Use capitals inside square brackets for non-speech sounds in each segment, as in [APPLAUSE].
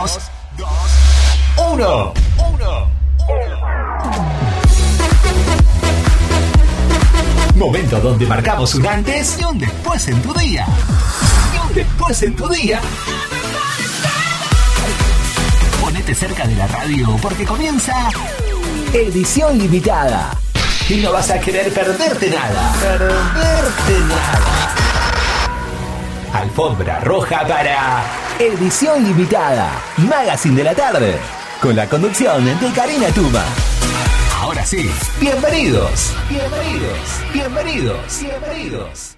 2, 1. 1. Momento donde marcamos un antes y un después en tu día. Y un después en tu día. Ponete cerca de la radio porque comienza edición limitada. Y no vas a querer perderte nada. Perderte nada. Alfombra roja para edición limitada. Magazine de la tarde. Con la conducción de Karina Tuma. Ahora sí, bienvenidos, bienvenidos, bienvenidos, bienvenidos.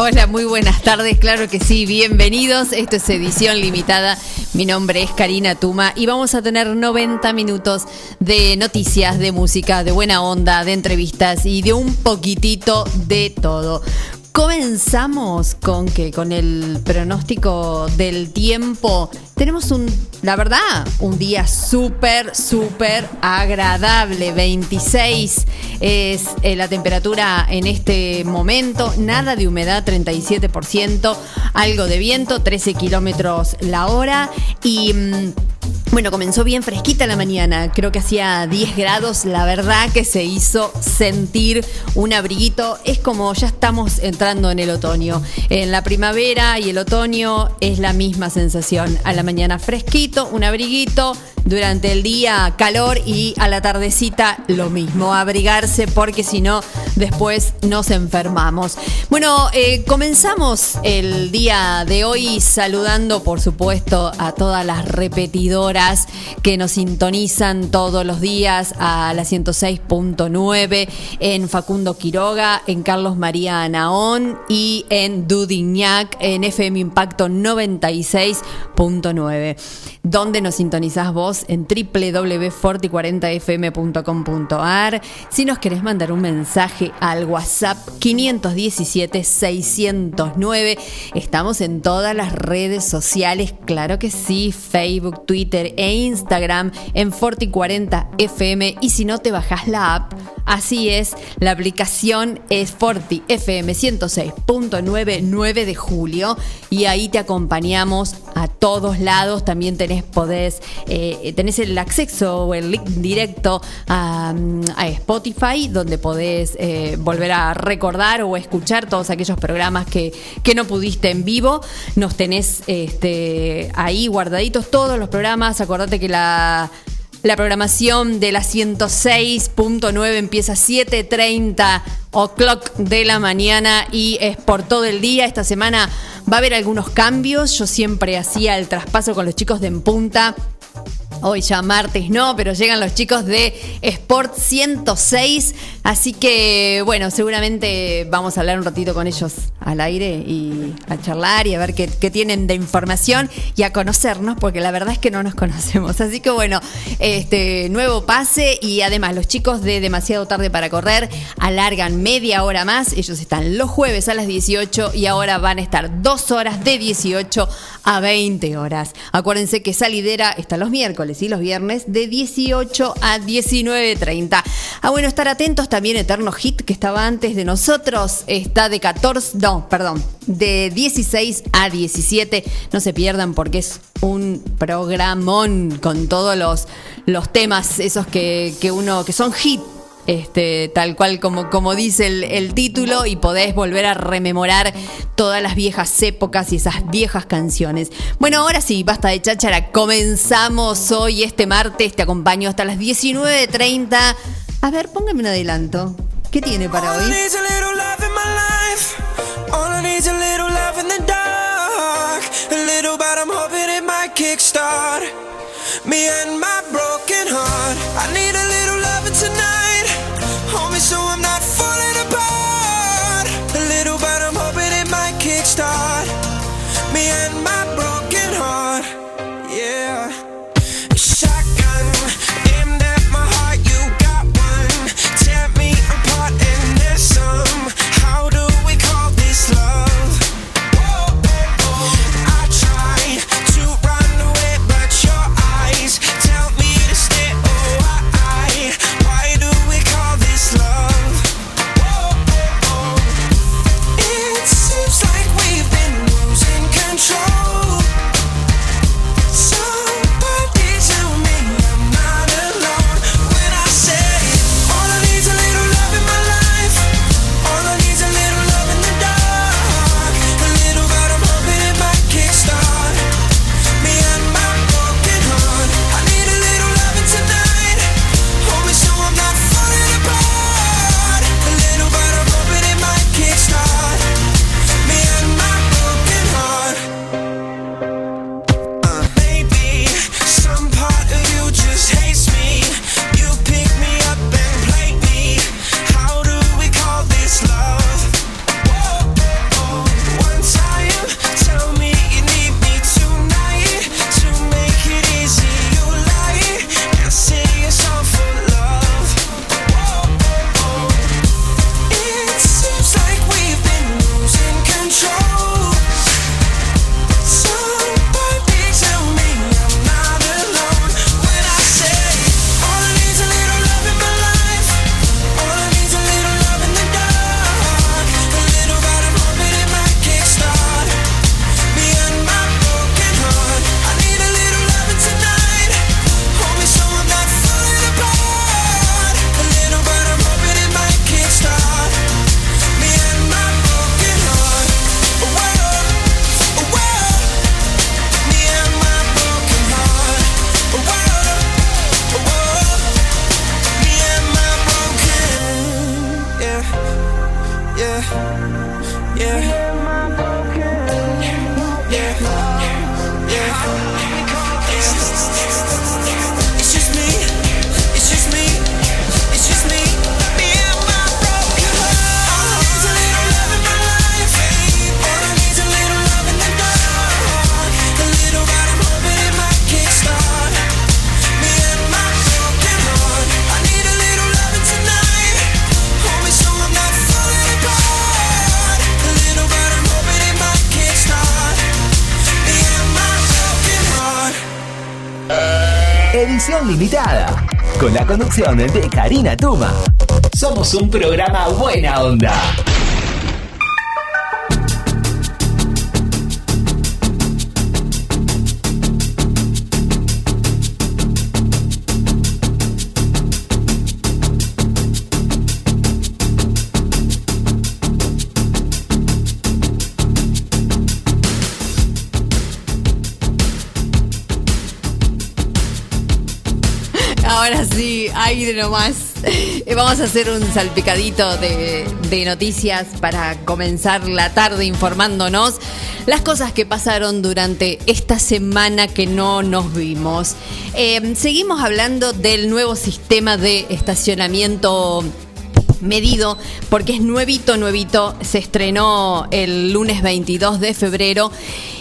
Hola, muy buenas tardes, claro que sí, bienvenidos. Esto es edición limitada. Mi nombre es Karina Tuma y vamos a tener 90 minutos de noticias, de música, de buena onda, de entrevistas y de un poquitito de todo. Comenzamos con que con el pronóstico del tiempo tenemos un, la verdad, un día súper, súper agradable. 26 es eh, la temperatura en este momento, nada de humedad, 37%, algo de viento, 13 kilómetros la hora. Y... Mm, bueno, comenzó bien fresquita la mañana, creo que hacía 10 grados, la verdad que se hizo sentir un abriguito, es como ya estamos entrando en el otoño, en la primavera y el otoño es la misma sensación, a la mañana fresquito, un abriguito, durante el día calor y a la tardecita lo mismo, abrigarse porque si no después nos enfermamos. Bueno, eh, comenzamos el día de hoy saludando por supuesto a todas las repetidoras que nos sintonizan todos los días a la 106.9 en Facundo Quiroga, en Carlos María Anaón y en Dudignac en FM Impacto 96.9. ¿Dónde nos sintonizás vos? En www.forti40fm.com.ar. Si nos querés mandar un mensaje al WhatsApp 517-609. Estamos en todas las redes sociales, claro que sí, Facebook, Twitter e Instagram en Forti40fm. Y si no te bajás la app, así es, la aplicación es Forti FM 106.9 9 de julio y ahí te acompañamos a todos lados. También tenés, podés, eh, tenés el acceso o el link directo a, Spotify, donde podés eh, volver a recordar o escuchar todos aquellos programas que, que no pudiste en vivo. Nos tenés este, ahí guardaditos todos los programas. Acordate que la la programación de la 106.9 empieza a 7.30 o'clock de la mañana y es por todo el día. Esta semana va a haber algunos cambios. Yo siempre hacía el traspaso con los chicos de En Punta Hoy ya martes no, pero llegan los chicos de Sport 106. Así que, bueno, seguramente vamos a hablar un ratito con ellos al aire y a charlar y a ver qué, tienen de información y a conocernos, porque la verdad es que no nos conocemos. [LAUGHS] Así que, bueno, este nuevo pase y además los chicos de Demasiado Tarde para Correr alargan media hora más. Ellos están los jueves a las 18 y ahora van a estar dos horas de 18 a 20 horas. Acuérdense que Salidera está los miércoles y los viernes de 18 a 19.30. Ah, bueno, estar atentos también Eterno Hit, que estaba antes de nosotros, está de 14, no, perdón, de 16 a 17. No se pierdan porque es un programón con todos los, los temas, esos que, que uno, que son hit este, tal cual como, como dice el, título, y podés volver a rememorar todas las viejas épocas y esas viejas canciones. Bueno, ahora sí, basta de cháchara, comenzamos hoy, este martes, te acompaño hasta las 19.30. A ver, póngame un adelanto. ¿Qué tiene para hoy? Me and my broken heart. I need conducción de Karina Tuma. Somos un programa buena onda. Eh, Vamos a hacer un salpicadito de, noticias para comenzar la tarde informándonos las cosas que pasaron durante esta semana que no nos vimos. Eh, seguimos hablando del nuevo sistema de estacionamiento medido porque es nuevito, nuevito. Se estrenó el lunes 22 de febrero.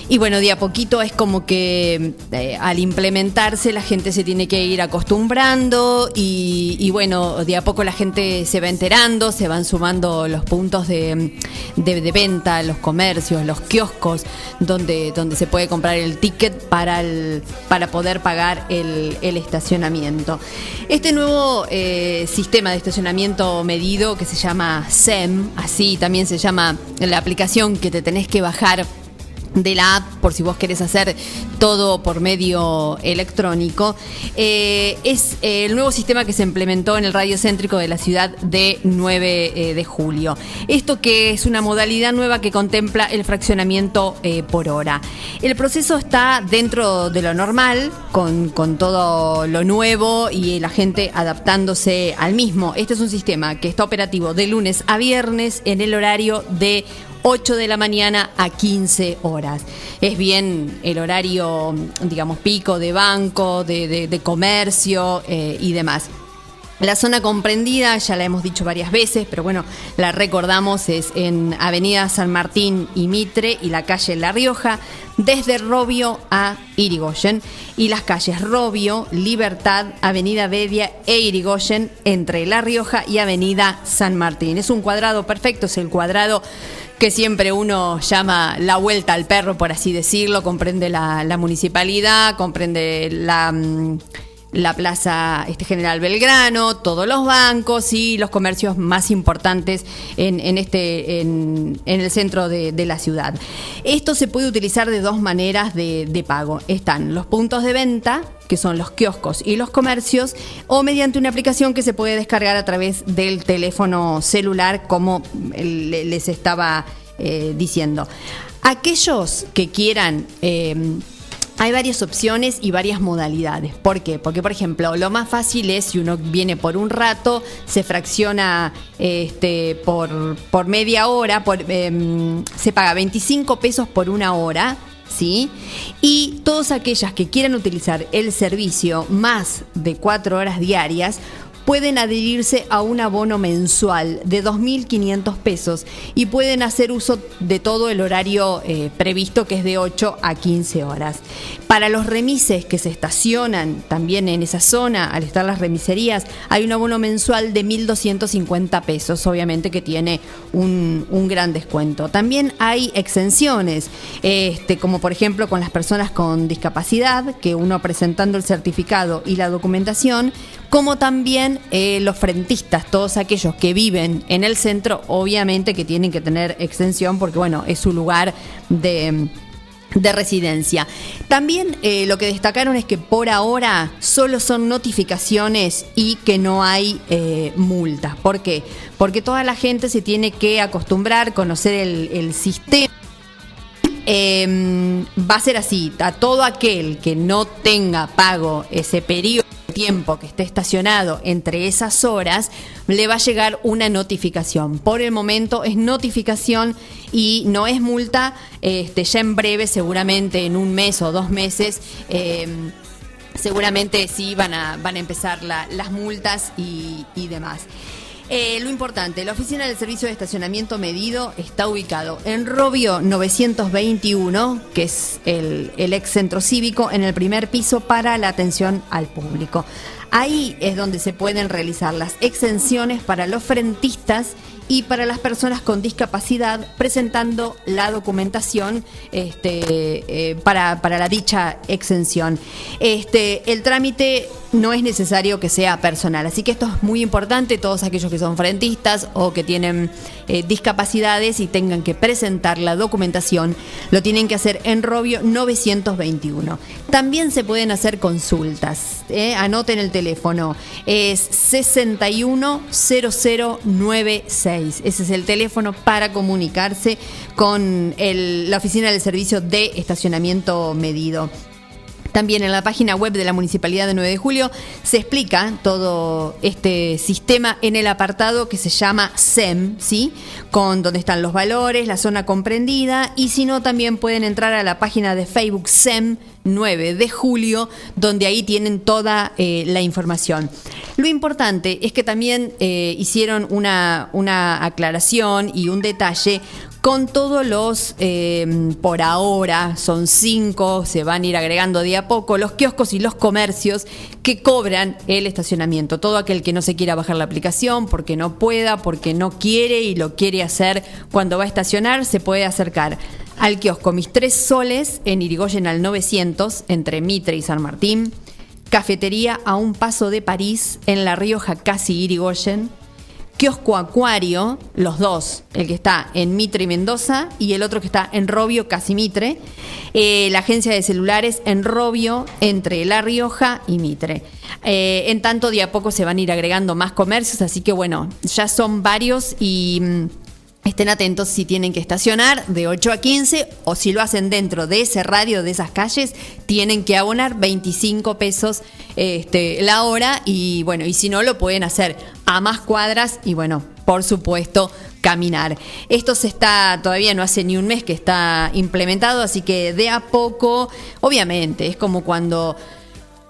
Y bueno, de a poquito es como que eh, al implementarse la gente se tiene que ir acostumbrando y, bueno, de a poco la gente se va enterando, se van sumando los puntos de, de- venta, los comercios, los kioscos, donde, donde se puede comprar el ticket para, el, para poder pagar el, el estacionamiento. Este nuevo eh, sistema de estacionamiento medido que se llama SEM, así también se llama la aplicación que te tenés que bajar de la app, por si vos querés hacer todo por medio electrónico, eh, es eh, el nuevo sistema que se implementó en el radio céntrico de la ciudad de 9 eh, de julio. Esto que es una modalidad nueva que contempla el fraccionamiento por hora. El proceso está dentro de lo normal, con, con todo lo nuevo y la gente adaptándose al mismo. Este es un sistema que está operativo de lunes a viernes en el horario de 8 de la mañana a 15 horas. Es bien el horario, digamos, pico de banco, de, comercio eh, y demás. La zona comprendida, ya la hemos dicho varias veces, pero bueno, la recordamos, es en Avenida San Martín y Mitre y la calle La Rioja, desde Robio a Irigoyen, y las calles Robio, Libertad, Avenida Bedia e Irigoyen, entre La Rioja y Avenida San Martín. Es un cuadrado perfecto, es el cuadrado que siempre uno llama la vuelta al perro, por así decirlo, comprende la, la municipalidad, comprende la... la Plaza este, General Belgrano, todos los bancos y los comercios más importantes en, en este, en, en el centro de, de la ciudad. Esto se puede utilizar de dos maneras de, de pago. Están los puntos de venta, que son los kioscos y los comercios, o mediante una aplicación que se puede descargar a través del teléfono celular, como le- les estaba eh, diciendo. Aquellos que quieran... eh, hay varias opciones y varias modalidades. ¿Por qué? Porque, por ejemplo, lo más fácil es si uno viene por un rato, se fracciona este, por, por media hora, por, em, se paga 25 pesos por una hora. ¿Sí? Y todas aquellas que quieran utilizar el servicio más de cuatro horas diarias pueden adherirse a un abono mensual de 2.500 pesos y pueden hacer uso de todo el horario eh, previsto que es de 8 a 15 horas. Para los remises que se estacionan también en esa zona, al estar las remiserías, hay un abono mensual de 1.250 pesos, obviamente que tiene un, un gran descuento. También hay exenciones, este, como por ejemplo con las personas con discapacidad, que uno presentando el certificado y la documentación, como también eh, los frentistas, todos aquellos que viven en el centro, obviamente que tienen que tener exención porque bueno, es su lugar de de residencia. También eh, lo que destacaron es que por ahora solo son notificaciones y que no hay eh, multas. ¿Por qué? Porque toda la gente se tiene que acostumbrar, conocer el, sistema. Eh, va a ser así, a todo aquel que no tenga pago ese periodo tiempo que esté estacionado entre esas horas, le va a llegar una notificación. Por el momento es notificación y no es multa, este, ya en breve, seguramente en un mes o dos meses, eh, seguramente sí van a, van a empezar la- las multas y demás. Eh, lo importante, la oficina del servicio de estacionamiento medido está ubicado en Robio 921, que es el, el ex centro cívico, en el primer piso para la atención al público. Ahí es donde se pueden realizar las exenciones para los frentistas y para las personas con discapacidad presentando la documentación este, eh, para, para, la dicha exención. Este, el trámite no es necesario que sea personal, así que esto es muy importante, todos aquellos que son frentistas o que tienen eh, discapacidades y tengan que presentar la documentación, lo tienen que hacer en Robio 921. También se pueden hacer consultas, eh, anoten el teléfono, es 610096, ese es el teléfono para comunicarse con la oficina del servicio de estacionamiento medido. También en la página web de la Municipalidad de 9 de Julio se explica todo este sistema en el apartado que se llama SEM, ¿sí? Con donde están los valores, la zona comprendida y si no también pueden entrar a la página de Facebook SEM 9 de julio, donde ahí tienen toda eh, la información. Lo importante es que también eh, hicieron una, una aclaración y un detalle con todos los, em, por ahora, son cinco, se van a ir agregando de a poco, los kioscos y los comercios que cobran el estacionamiento. Todo aquel que no se quiera bajar la aplicación porque no pueda, porque no quiere y lo quiere hacer cuando va a estacionar, se puede acercar al kiosco Mis Tres Soles en Irigoyen al 900, entre Mitre y San Martín. Cafetería a un paso de París en La Rioja, casi Irigoyen kiosco Acuario, los dos, el que está en Mitre y Mendoza y el otro que está en Robio, casi Mitre. Eh, la agencia de celulares en Robio, entre La Rioja y Mitre. Eh, en tanto, de a poco se van a ir agregando más comercios, así que bueno, ya son varios y... Mm, estén atentos si tienen que estacionar de 8 a 15 o si lo hacen dentro de ese radio, de esas calles, tienen que abonar 25 pesos este, la hora y bueno, y si no lo pueden hacer a más cuadras y bueno, por supuesto, caminar. Esto se está, todavía no hace ni un mes que está implementado, así que de a poco, obviamente, es como cuando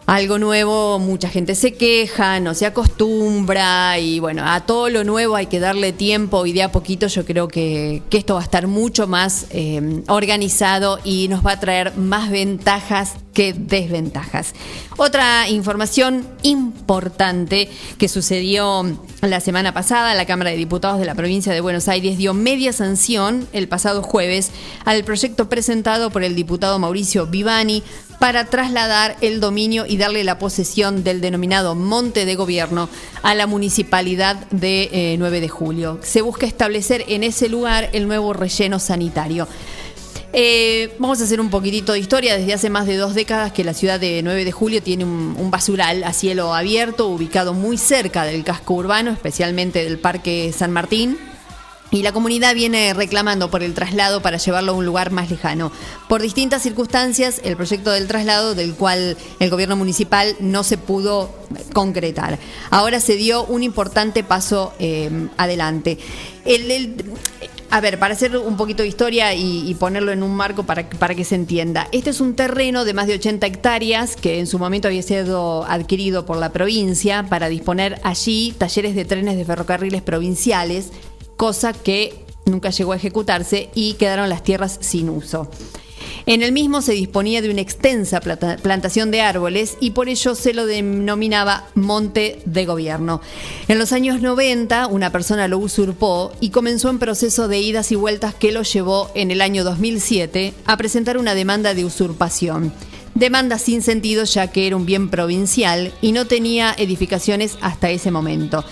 algo nuevo, mucha gente se queja, no se acostumbra y bueno, a todo lo nuevo hay que darle tiempo y de a poquito yo creo que, esto va a estar mucho más eh, organizado y nos va a traer más ventajas que desventajas. Otra información importante que sucedió la semana pasada, la Cámara de Diputados de la provincia de Buenos Aires dio media sanción el pasado jueves al proyecto presentado por el diputado Mauricio Vivani para trasladar el dominio y darle la posesión del denominado monte de gobierno a la municipalidad de 9 eh, de julio. Se busca establecer en ese lugar el nuevo relleno sanitario. Eh, vamos a hacer un poquitito de historia. Desde hace más de dos décadas que la ciudad de 9 de julio tiene un, basural a cielo abierto ubicado muy cerca del casco urbano, especialmente del Parque San Martín. Y la comunidad viene reclamando por el traslado para llevarlo a un lugar más lejano. Por distintas circunstancias, el proyecto del traslado, del cual el gobierno municipal no se pudo concretar. Ahora se dio un importante paso eh, adelante. a ver, para hacer un poquito de historia y, ponerlo en un marco para, que se entienda. Este es un terreno de más de 80 hectáreas que en su momento había sido adquirido por la provincia para disponer allí talleres de trenes de ferrocarriles provinciales cosa que nunca llegó a ejecutarse y quedaron las tierras sin uso. En el mismo se disponía de una extensa plantación de árboles y por ello se lo denominaba monte de gobierno. En los años 90 una persona lo usurpó y comenzó un proceso de idas y vueltas que lo llevó en el año 2007 a presentar una demanda de usurpación. Demanda sin sentido ya que era un bien provincial y no tenía edificaciones hasta ese momento.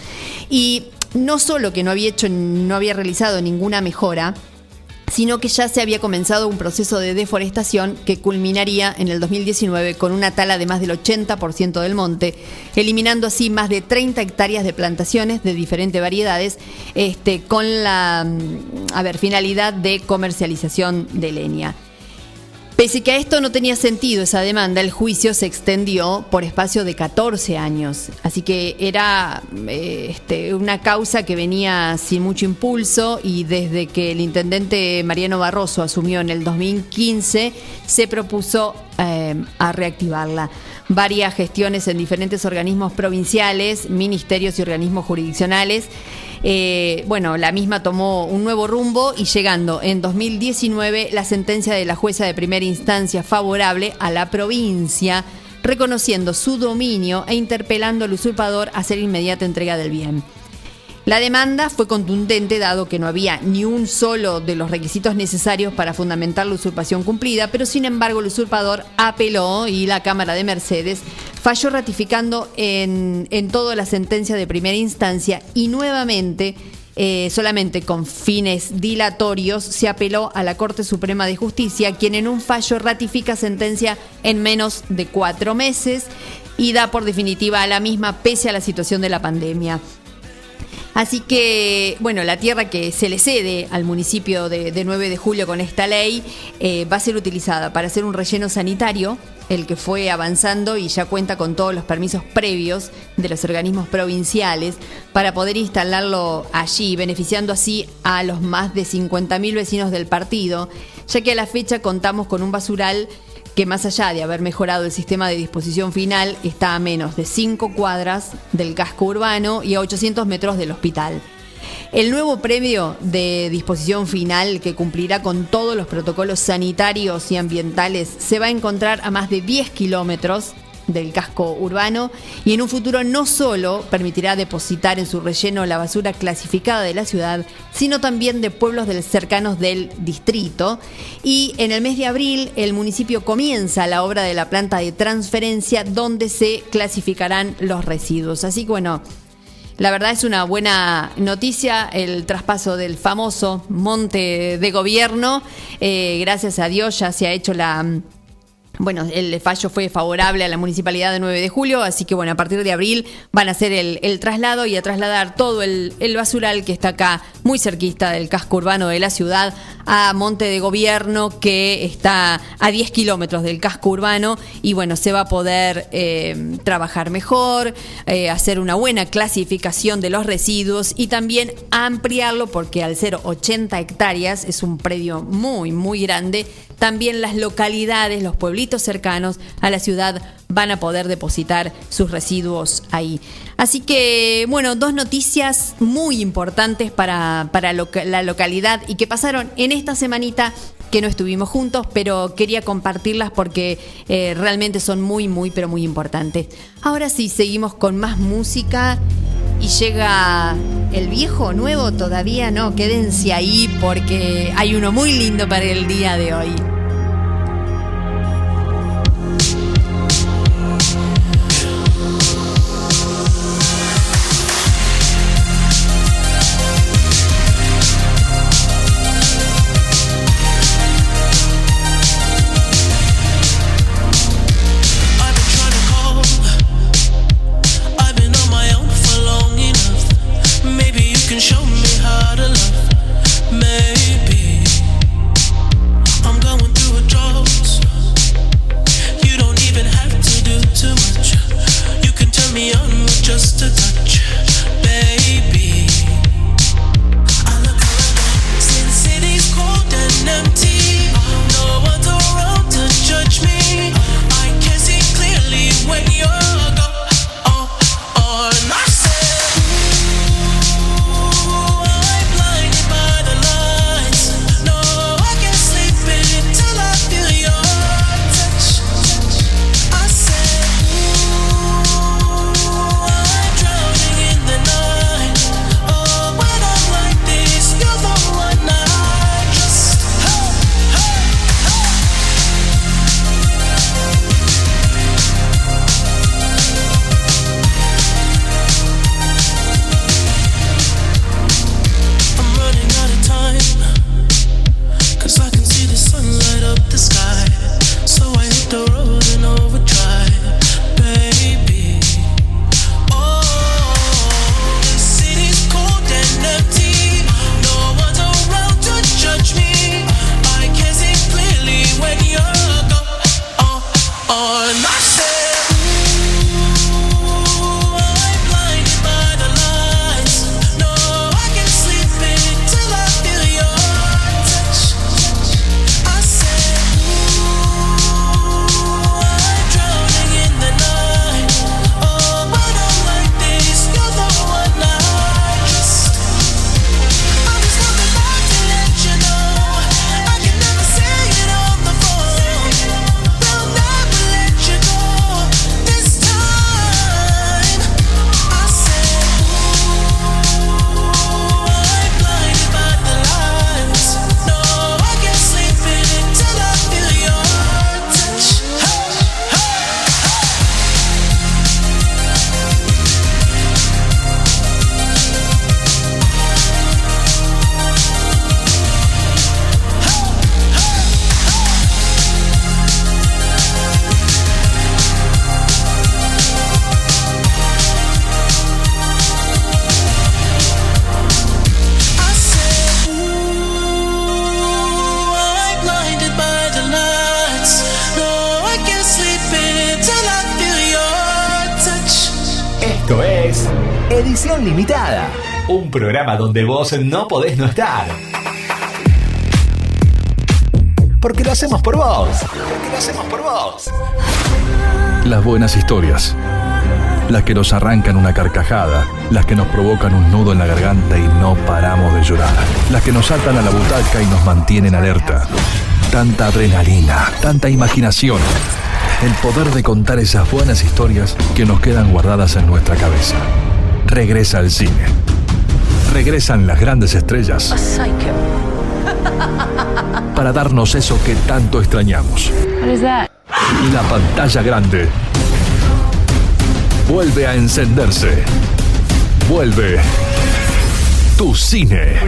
Y no solo que no había hecho, no había realizado ninguna mejora, sino que ya se había comenzado un proceso de deforestación que culminaría en el 2019 con una tala de más del 80% del monte, eliminando así más de 30 hectáreas de plantaciones de diferentes variedades, este, con la mm, finalidad de comercialización de leña. Pese que a esto no tenía sentido esa demanda, el juicio se extendió por espacio de 14 años. Así que era eh, este, una causa que venía sin mucho impulso y desde que el intendente Mariano Barroso asumió en el 2015 se propuso eh, a reactivarla. Varias gestiones en diferentes organismos provinciales, ministerios y organismos jurisdiccionales eh, bueno, la misma tomó un nuevo rumbo y llegando en 2019 la sentencia de la jueza de primera instancia favorable a la provincia, reconociendo su dominio e interpelando al usurpador a hacer inmediata entrega del bien. La demanda fue contundente dado que no había ni un solo de los requisitos necesarios para fundamentar la usurpación cumplida, pero sin embargo el usurpador apeló y la Cámara de Mercedes falló ratificando en, en todo la sentencia de primera instancia y nuevamente eh, solamente con fines dilatorios, se apeló a la Corte Suprema de Justicia, quien en un fallo ratifica sentencia en menos de cuatro meses y da por definitiva a la misma pese a la situación de la pandemia. Así que, bueno, la tierra que se le cede al municipio de, 9 de julio con esta ley eh, va a ser utilizada para hacer un relleno sanitario, el que fue avanzando y ya cuenta con todos los permisos previos de los organismos provinciales para poder instalarlo allí, beneficiando así a los más de 50.000 vecinos del partido, ya que a la fecha contamos con un basural que más allá de haber mejorado el sistema de disposición final, está a menos de 5 cuadras del casco urbano y a 800 metros del hospital. El nuevo premio de disposición final, que cumplirá con todos los protocolos sanitarios y ambientales, se va a encontrar a más de 10 kilómetros del casco urbano y en un futuro no solo permitirá depositar en su relleno la basura clasificada de la ciudad, sino también de pueblos cercanos del distrito. Y en el mes de abril el municipio comienza la obra de la planta de transferencia donde se clasificarán los residuos. Así que bueno, la verdad es una buena noticia el traspaso del famoso monte de gobierno. Eh, gracias a Dios ya se ha hecho la bueno, el fallo fue favorable a la municipalidad de 9 de julio, así que bueno, a partir de abril van a hacer el, traslado y a trasladar todo el, basural que está acá muy cerquista del casco urbano de la ciudad a Monte de Gobierno, que está a 10 kilómetros del casco urbano. Y bueno, se va a poder eh, trabajar mejor, eh, hacer una buena clasificación de los residuos y también ampliarlo porque al ser 80 hectáreas es un predio muy, muy grande, también las localidades, los pueblitos cercanos a la ciudad van a poder depositar sus residuos ahí. Así que, bueno, dos noticias muy importantes para, la localidad y que pasaron en esta semanita que no estuvimos juntos, pero quería compartirlas porque eh, realmente son muy, muy, pero muy importantes. Ahora sí, seguimos con más música y llega el viejo nuevo, todavía no, quédense ahí porque hay uno muy lindo para el día de hoy. Esto es Edición Limitada, un programa donde vos no podés no estar. Porque lo hacemos por vos. Porque lo hacemos por vos. Las buenas historias. Las que nos arrancan una carcajada. Las que nos provocan un nudo en la garganta y no paramos de llorar. Las que nos atan a la butaca y nos mantienen alerta. Tanta adrenalina, tanta imaginación. El poder de contar esas buenas historias que nos quedan guardadas en nuestra cabeza. Regresa al cine. Regresan las grandes estrellas para darnos eso que tanto extrañamos. La pantalla grande vuelve a encenderse. Vuelve tu cine.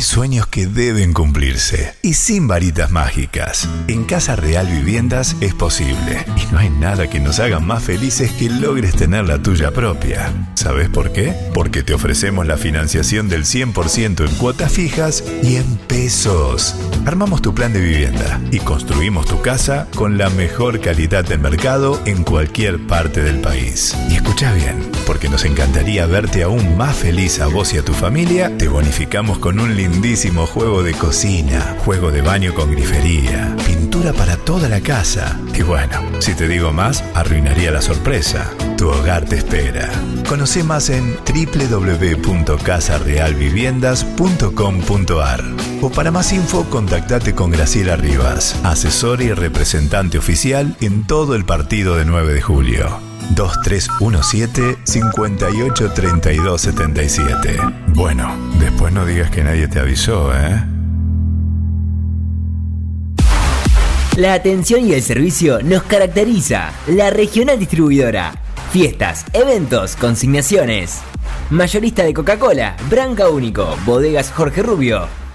Sueños que deben cumplirse y sin varitas mágicas. En Casa Real Viviendas es posible y no hay nada que nos haga más felices que logres tener la tuya propia. ¿Sabes por qué? Porque te ofrecemos la financiación del 100% en cuotas fijas y en pesos. Armamos tu plan de vivienda y construimos tu casa con la mejor calidad del mercado en cualquier parte del país. Y escucha bien, porque nos encantaría verte aún más feliz a vos y a tu familia, te bonificamos con un lindísimo juego de cocina, juego de baño con grifería, pintura para toda la casa. Y bueno, si te digo más, arruinaría la sorpresa. Tu hogar te espera. Conoce más en www.casarealviviendas.com.ar o para más info contactate con Graciela Rivas, asesora y representante oficial en todo el partido de 9 de julio. 2317-583277. Bueno, después no digas que nadie te avisó, ¿eh? La atención y el servicio nos caracteriza. La regional distribuidora. Fiestas, eventos, consignaciones. Mayorista de Coca-Cola, Branca Único, Bodegas Jorge Rubio,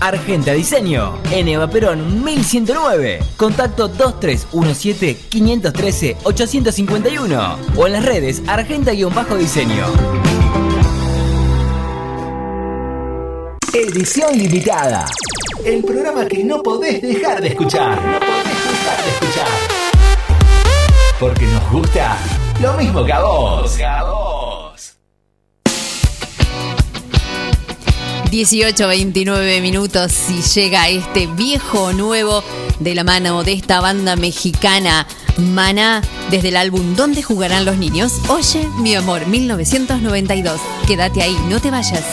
Argenta Diseño, en Eva Perón 1109. Contacto 2317-513-851 o en las redes Argenta-Diseño. Edición limitada. El programa que no podés dejar de escuchar. No podés dejar de escuchar. Porque nos gusta lo mismo que. Que a vos. 18, 29 minutos y llega este viejo nuevo de la mano de esta banda mexicana Mana desde el álbum ¿Dónde jugarán los niños? Oye, mi amor, 1992. Quédate ahí, no te vayas.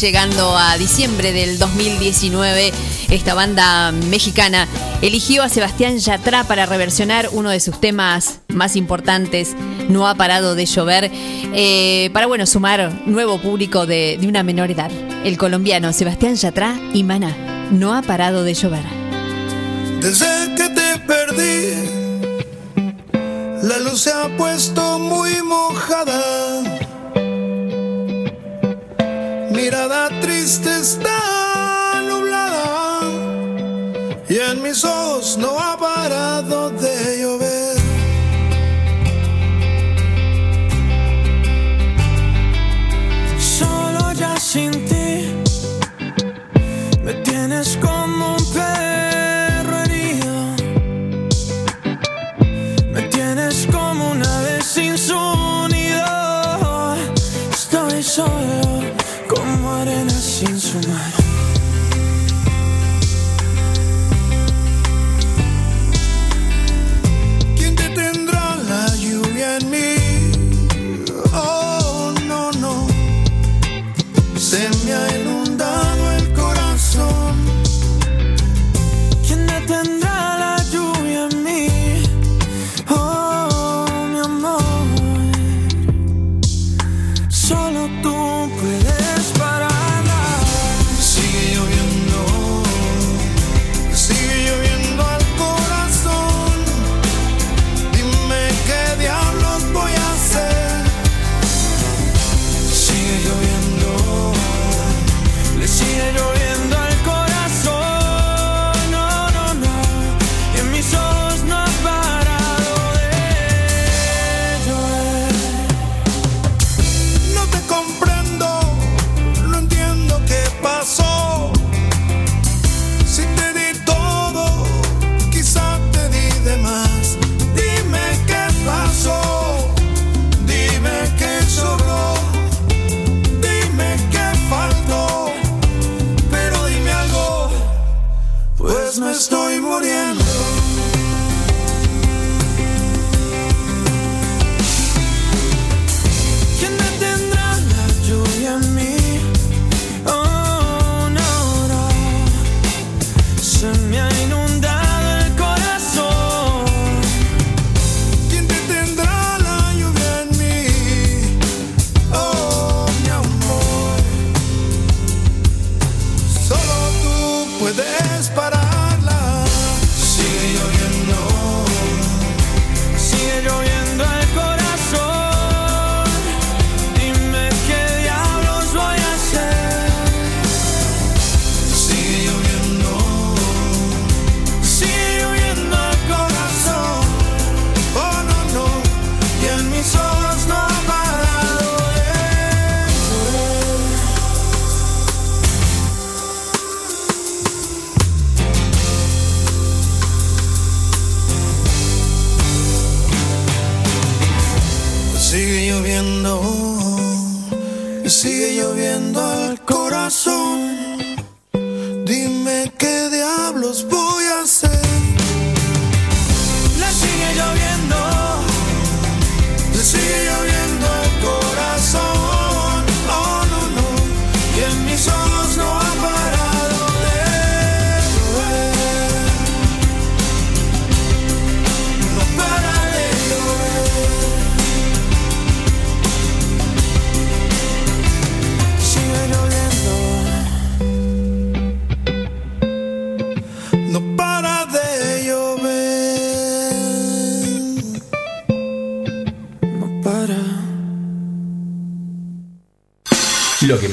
Llegando a diciembre del 2019, esta banda mexicana eligió a Sebastián Yatra para reversionar uno de sus temas más importantes, No ha parado de llover, eh, para bueno, sumar nuevo público de, de una menor edad. El colombiano Sebastián Yatra y Maná, No ha parado de llover. Desde que te perdí, la luz se ha puesto muy mojada. Mirada triste está nublada y en mis ojos no ha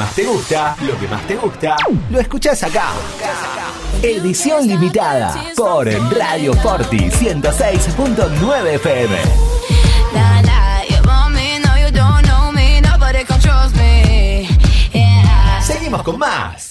más te gusta, lo que más te gusta, lo escuchás acá. Edición limitada por Radio Forti 106.9 FM. Seguimos con más.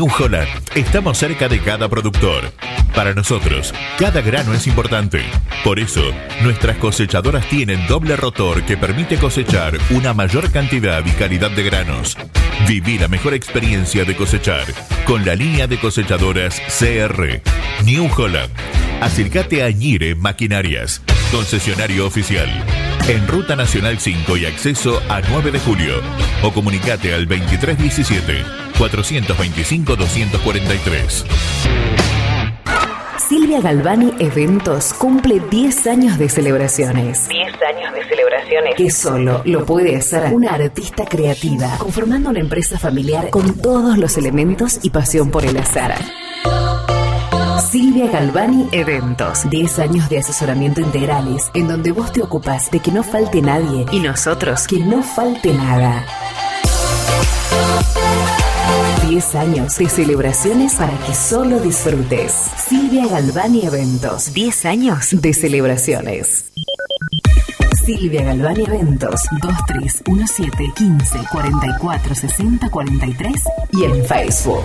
New Holland estamos cerca de cada productor. Para nosotros, cada grano es importante. Por eso, nuestras cosechadoras tienen doble rotor que permite cosechar una mayor cantidad y calidad de granos. Viví la mejor experiencia de cosechar con la línea de cosechadoras CR. New Holland. Acércate a Ñire Maquinarias, concesionario oficial. En Ruta Nacional 5 y acceso a 9 de julio. O comunicate al 2317 425 243. Silvia Galvani Eventos cumple 10 años de celebraciones. 10 años de celebraciones. Que solo lo puede hacer una artista creativa, conformando una empresa familiar con todos los elementos y pasión por el azar. Silvia Galvani Eventos. 10 años de asesoramiento integrales, en donde vos te ocupas de que no falte nadie y nosotros que no falte nada. 10 años de celebraciones para que solo disfrutes. Silvia Galvani Eventos. 10 años de celebraciones. Silvia Galvani Eventos 2317 15 44 60 43 y en Facebook.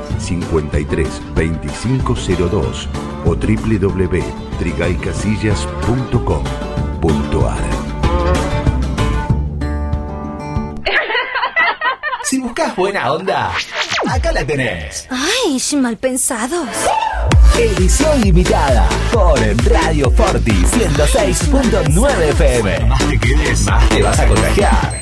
53 2502 o www.trigaycasillas.com.ar [LAUGHS] Si buscas buena onda, acá la tenés. Ay, mal pensados. Edición limitada por Radio Forti 106.9 FM. Más te quedes, más te vas a contagiar.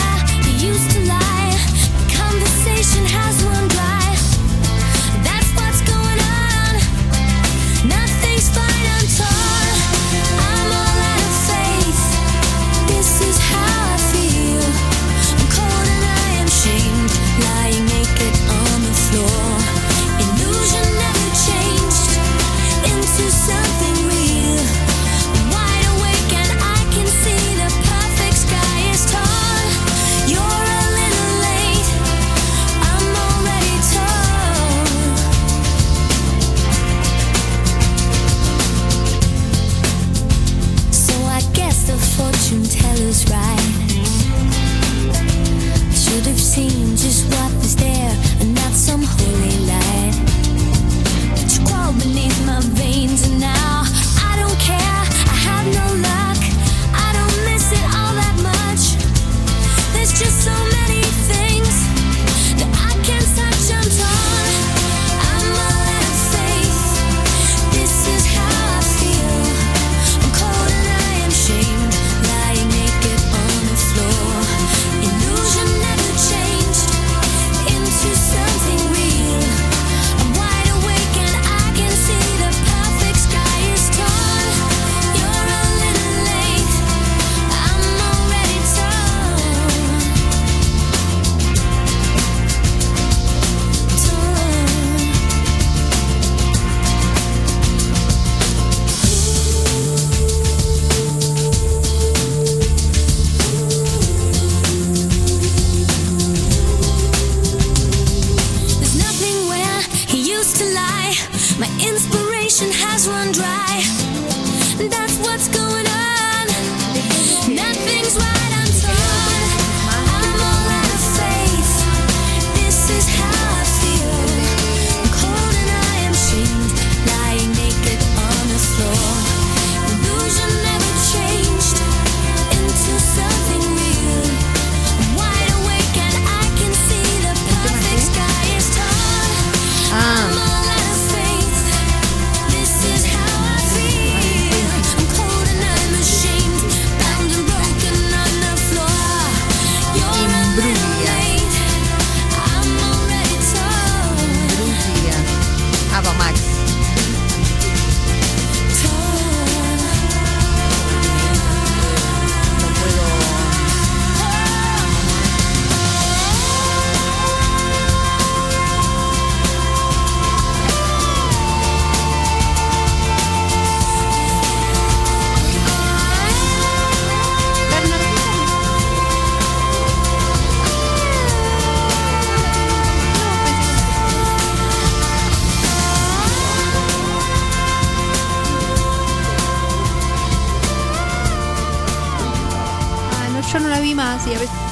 mí más y a veces...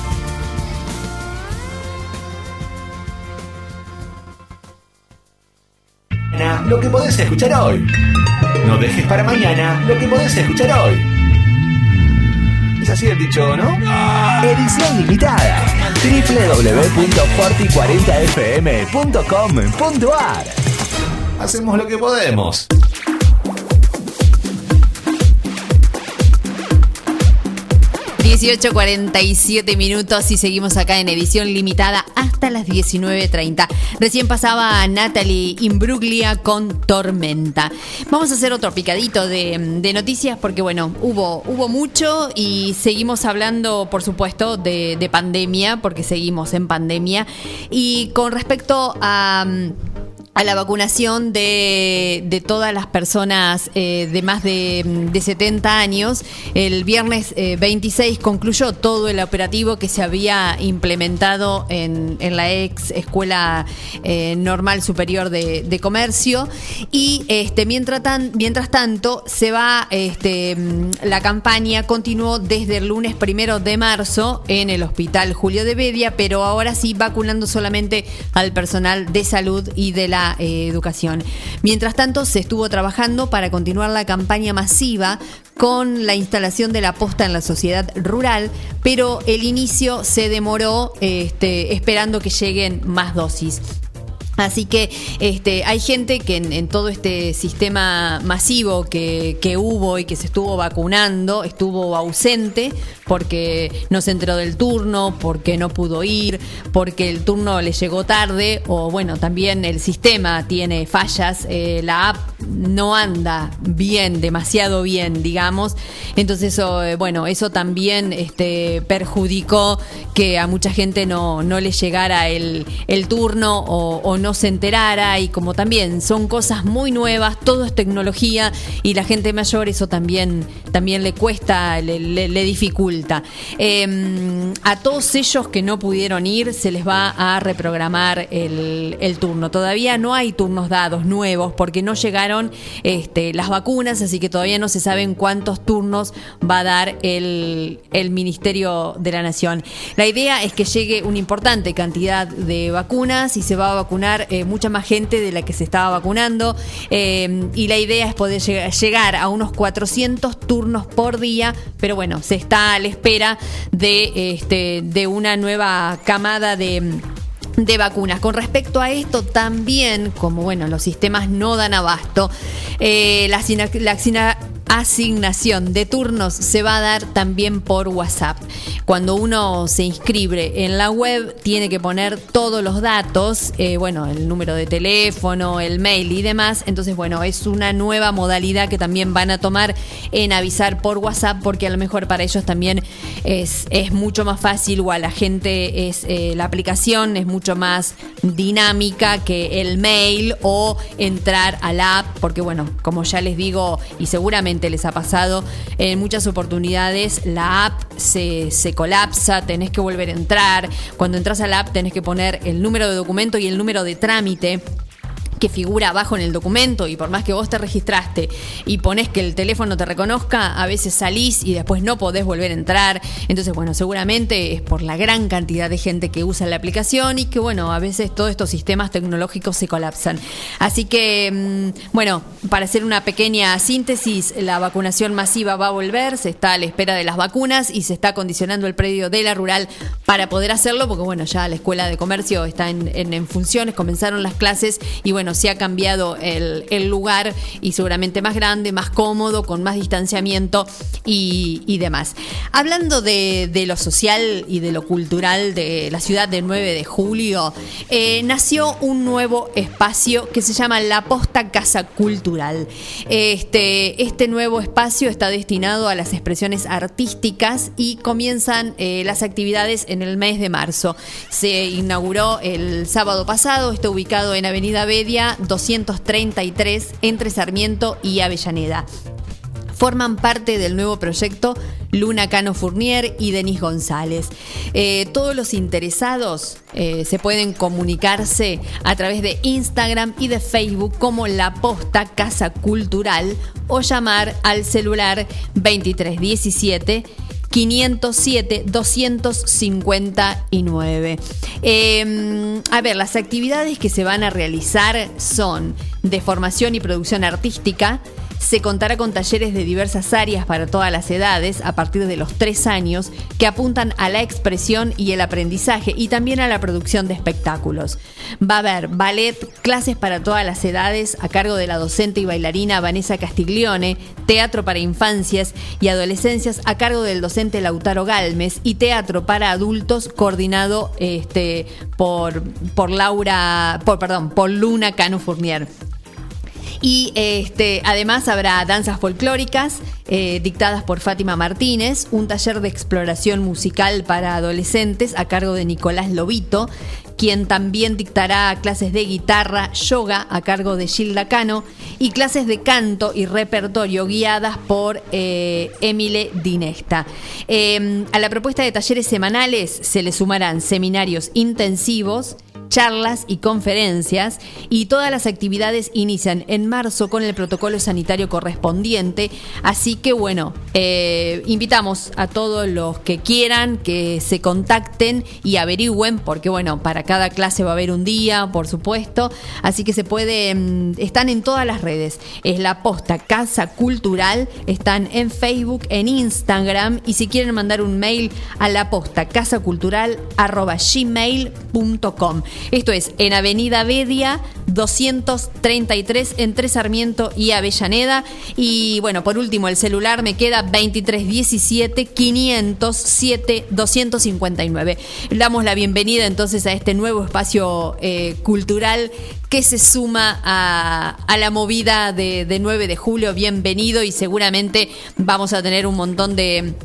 Lo que podés escuchar hoy. No dejes para mañana lo que podés escuchar hoy. Es así el dicho, ¿no? Edición limitada. www.forti40fm.com.ar Hacemos lo que podemos. 18.47 minutos y seguimos acá en edición limitada hasta las 19.30. Recién pasaba Natalie Imbruglia con Tormenta. Vamos a hacer otro picadito de, noticias porque, bueno, hubo, hubo mucho y seguimos hablando, por supuesto, de pandemia, porque seguimos en pandemia. Y con respecto a a la vacunación de, de todas las personas eh, de más de, de 70 años. El viernes eh, 26 concluyó todo el operativo que se había implementado en, en la ex Escuela eh, Normal Superior de, de Comercio. Y este, mientras, tan, mientras tanto, se va, este, la campaña continuó desde el lunes primero de marzo en el Hospital Julio de Bedia, pero ahora sí vacunando solamente al personal de salud y de la eh, educación. Mientras tanto, se estuvo trabajando para continuar la campaña masiva con la instalación de la posta en la sociedad rural, pero el inicio se demoró este, esperando que lleguen más dosis. Así que este, hay gente que en, todo este sistema masivo que, que, hubo y que se estuvo vacunando estuvo ausente porque no se enteró del turno, porque no pudo ir, porque el turno le llegó tarde o bueno, también el sistema tiene fallas, eh, la app no anda bien, demasiado bien, digamos. Entonces, eso, eh, bueno, eso también este, perjudicó que a mucha gente no, no le llegara el, el turno o no se enterara y como también son cosas muy nuevas, todo es tecnología y la gente mayor eso también, también le cuesta, le, dificulta. Eh, a todos ellos que no pudieron ir se les va a reprogramar el, el, turno. Todavía no hay turnos dados nuevos porque no llegaron este, las vacunas, así que todavía no se saben cuántos turnos va a dar el, el Ministerio de la Nación. La idea es que llegue una importante cantidad de vacunas y se va a vacunar eh, mucha más gente de la que se estaba vacunando eh, y la idea es poder llegar a unos 400 turnos por día, pero bueno, se está espera de, este, de una nueva camada de de vacunas. Con respecto a esto, también, como bueno, los sistemas no dan abasto, eh, la, la, asignación de turnos se va a dar también por WhatsApp. Cuando uno se inscribe en la web, tiene que poner todos los datos, eh, bueno, el número de teléfono, el mail y demás. Entonces, bueno, es una nueva modalidad que también van a tomar en avisar por WhatsApp, porque a lo mejor para ellos también es, es mucho más fácil o a la gente es eh, la aplicación es mucho más dinámica que el mail o entrar a la app, porque bueno, como ya les digo y seguramente les ha pasado en muchas oportunidades, la app se, se, colapsa, tenés que volver a entrar. Cuando entras a la app tenés que poner el número de documento y el número de trámite que figura abajo en el documento y por más que vos te registraste y pones que el teléfono te reconozca, a veces salís y después no podés volver a entrar. Entonces, bueno, seguramente es por la gran cantidad de gente que usa la aplicación y que, bueno, a veces todos estos sistemas tecnológicos se colapsan. Así que, mm, bueno, para hacer una pequeña síntesis, la vacunación masiva va a volver, se está a la espera de las vacunas y se está condicionando el predio de la rural para poder hacerlo, porque, bueno, ya la escuela de comercio está en, en, en funciones, comenzaron las clases y, bueno, se ha cambiado el, lugar y seguramente más grande, más cómodo, con más distanciamiento y, demás. Hablando de, de, lo social y de lo cultural de la ciudad del 9 de julio, eh, nació un nuevo espacio que se llama La Posta Casa Cultural. Este, este nuevo espacio está destinado a las expresiones artísticas y comienzan eh, las actividades en el mes de marzo. Se inauguró el sábado pasado, está ubicado en Avenida Bedia 233 entre Sarmiento y Avellaneda. Forman parte del nuevo proyecto Luna Cano Fournier y Denis González. Eh, todos los interesados eh, se pueden comunicarse a través de Instagram y de Facebook como La Posta Casa Cultural o llamar al celular 2317 507 259. Eh, a ver, las actividades que se van a realizar son de formación y producción artística. Se contará con talleres de diversas áreas para todas las edades a partir de los tres años que apuntan a la expresión y el aprendizaje y también a la producción de espectáculos. Va a haber ballet, clases para todas las edades a cargo de la docente y bailarina Vanessa Castiglione, teatro para infancias y adolescencias a cargo del docente Lautaro Galmes y teatro para adultos coordinado este, por, por Laura, por, perdón, por Luna Cano Fournier. Y este, además habrá danzas folclóricas eh, dictadas por Fátima Martínez, un taller de exploración musical para adolescentes a cargo de Nicolás Lobito, quien también dictará clases de guitarra, yoga a cargo de Gilda Cano y clases de canto y repertorio guiadas por eh, Emile Dinesta. Eh, a la propuesta de talleres semanales se le sumarán seminarios intensivos, charlas y conferencias y todas las actividades inician en marzo con el protocolo sanitario correspondiente. Así que bueno, eh, invitamos a todos los que quieran que se contacten y averigüen, porque bueno, para cada clase va a haber un día, por supuesto. Así que se puede, mm, están en todas las redes. Es la posta Casa Cultural, están en Facebook, en Instagram y si quieren mandar un mail a la posta casacultural.gmail.com. Esto es en Avenida Bedia 233 entre Sarmiento y Avellaneda. Y bueno, por último, el celular me queda 2317 507 259. Damos la bienvenida entonces a este nuevo espacio eh, cultural que se suma a, la movida de, de 9 de julio. Bienvenido y seguramente vamos a tener un montón de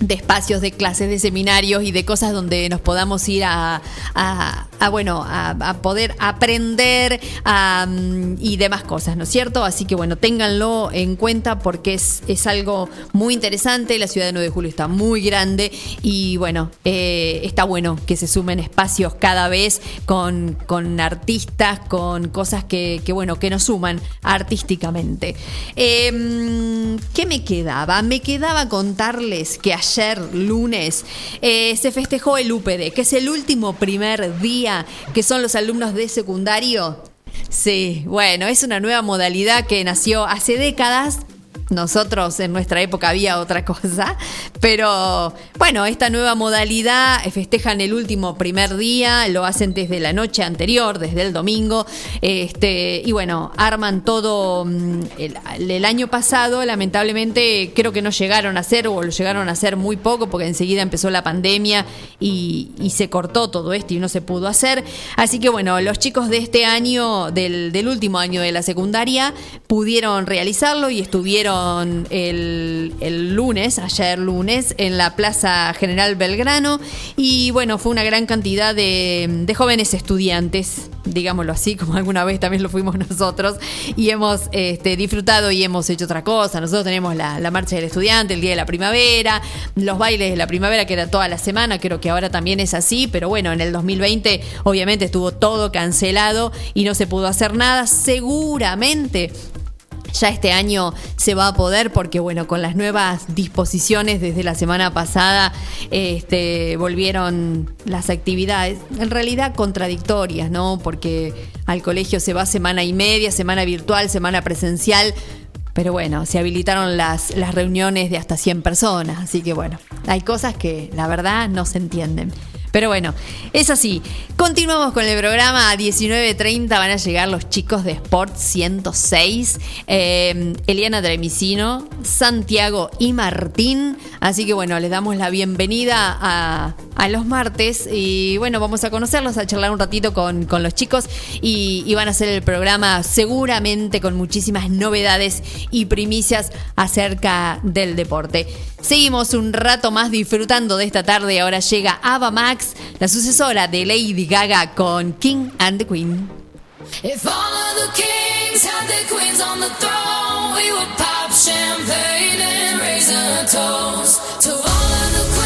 de espacios, de clases, de seminarios y de cosas donde nos podamos ir a, bueno, a, poder aprender y demás cosas, ¿no es cierto? Así que bueno, ténganlo en cuenta porque es, es algo muy interesante. La ciudad de 9 de julio está muy grande y bueno, eh, está bueno que se sumen espacios cada vez con, con artistas, con cosas que, bueno, que nos suman artísticamente. Eh, ¿Qué me quedaba? Me quedaba contarles que ayer, lunes, eh, se festejó el UPD, que es el último primer día que son los alumnos de secundario. Sí, bueno, es una nueva modalidad que nació hace décadas. Nosotros en nuestra época había otra cosa, pero bueno, esta nueva modalidad eh, festejan el último primer día, lo hacen desde la noche anterior, desde el domingo, este, y bueno, arman todo mm, el, año pasado, lamentablemente creo que no llegaron a hacer o lo llegaron a hacer muy poco porque enseguida empezó la pandemia y, se cortó todo esto y no se pudo hacer. Así que bueno, los chicos de este año, del último año de la secundaria, pudieron realizarlo y estuvieron el, el lunes, ayer lunes, en la Plaza General Belgrano y bueno, fue una gran cantidad de, de jóvenes estudiantes, digámoslo así, como alguna vez también lo fuimos nosotros, y hemos este, disfrutado y hemos hecho otra cosa. Nosotros tenemos la, la marcha del estudiante, el día de la primavera, los bailes de la primavera, que era toda la semana, creo que ahora también es así, pero bueno, en el 2020 obviamente estuvo todo cancelado y no se pudo hacer nada. Seguramente ya este año se va a poder porque bueno con las nuevas disposiciones desde la semana pasada este, volvieron las actividades en realidad contradictorias no porque al colegio se va semana y media semana virtual semana presencial pero bueno, se habilitaron las, las reuniones de hasta 100 personas, así que bueno, hay cosas que la verdad no se entienden. Pero bueno, es así. Continuamos con el programa. A 19.30 van a llegar los chicos de Sport 106. eh, Eliana Tremicino, Santiago y Martín. Así que bueno, les damos la bienvenida a, a los martes. Y bueno, vamos a conocerlos, a charlar un ratito con, con los chicos. Y, y van a hacer el programa seguramente con muchísimas novedades y primicias acerca del deporte. Seguimos un rato más disfrutando de esta tarde. Ahora llega Ava Max, la sucesora de Lady Gaga con King and the Queen. If all of the kings had their queens on the throne, we would pop champagne and raise a toast to all of the queens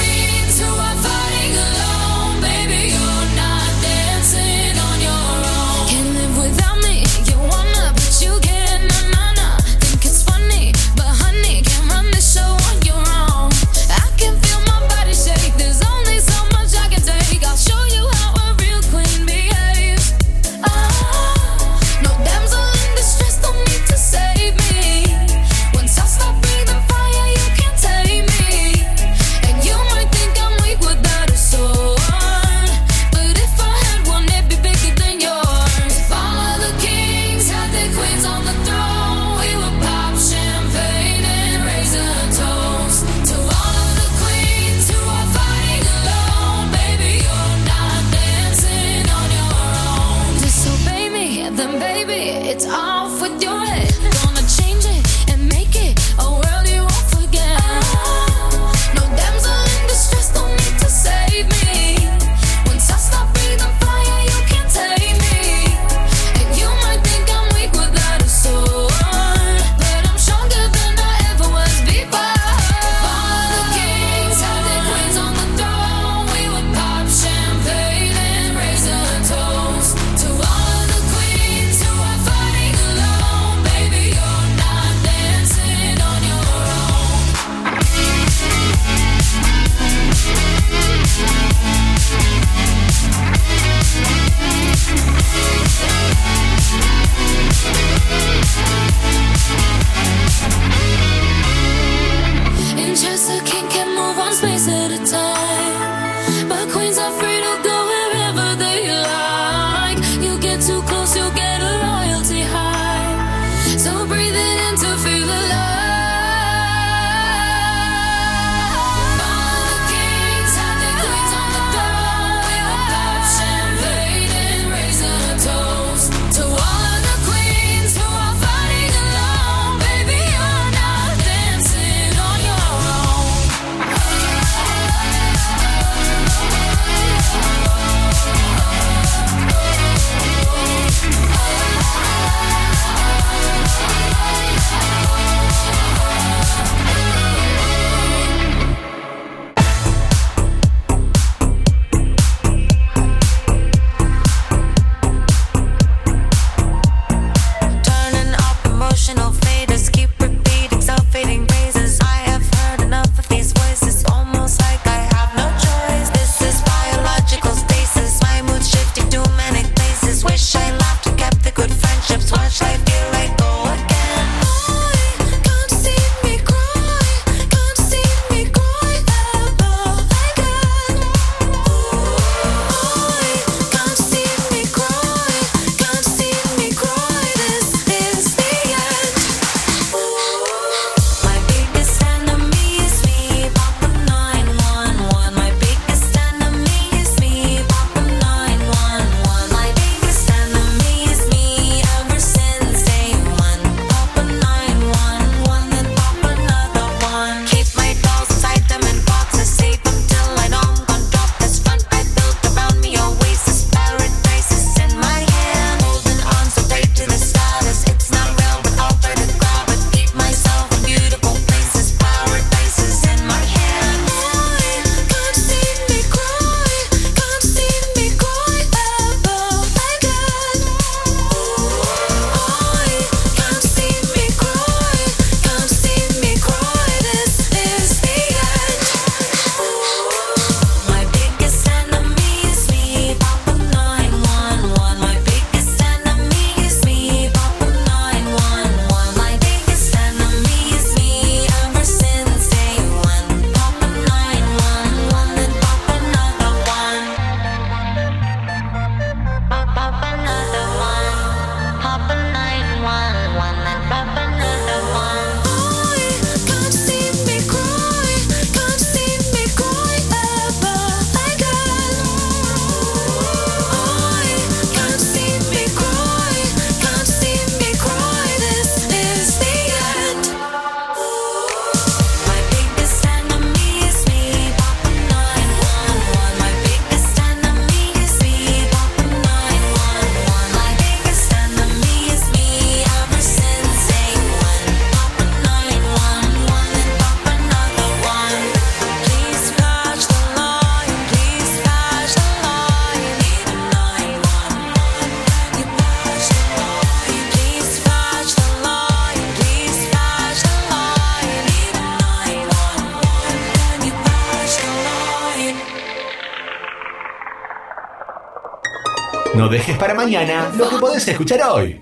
dejes para mañana lo que podés escuchar hoy.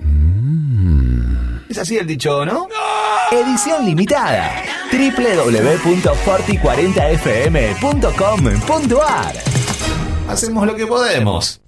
Es así el dicho, ¿no? Edición limitada. www.forti40fm.com.ar Hacemos lo que podemos.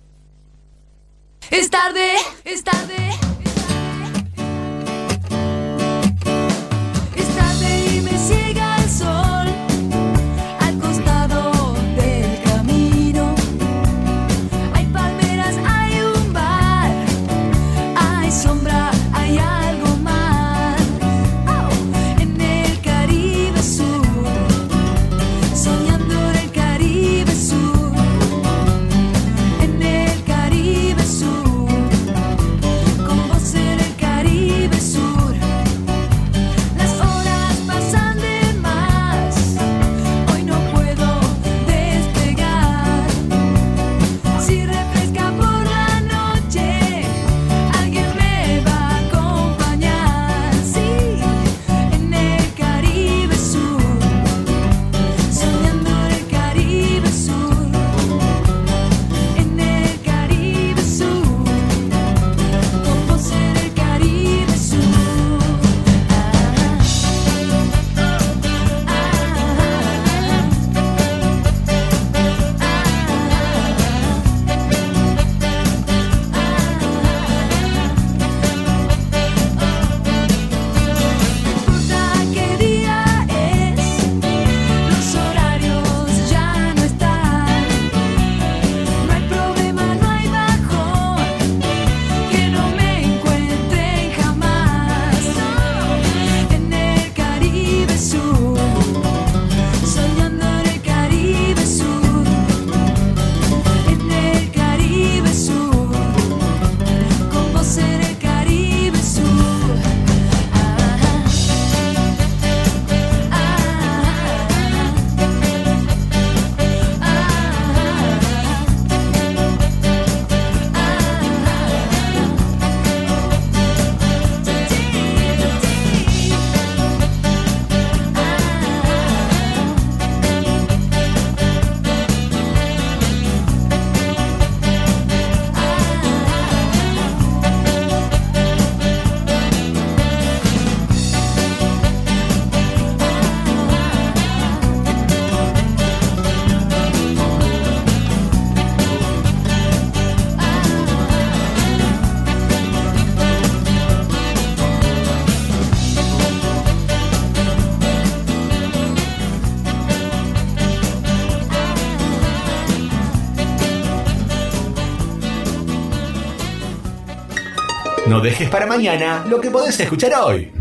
No dejes [LAUGHS] para mañana lo que podés escuchar hoy.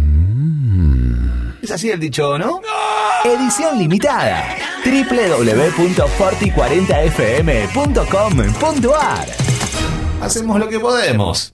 Es así el dicho, ¿no? Edición limitada. www.forti40fm.com.ar Hacemos lo que podemos.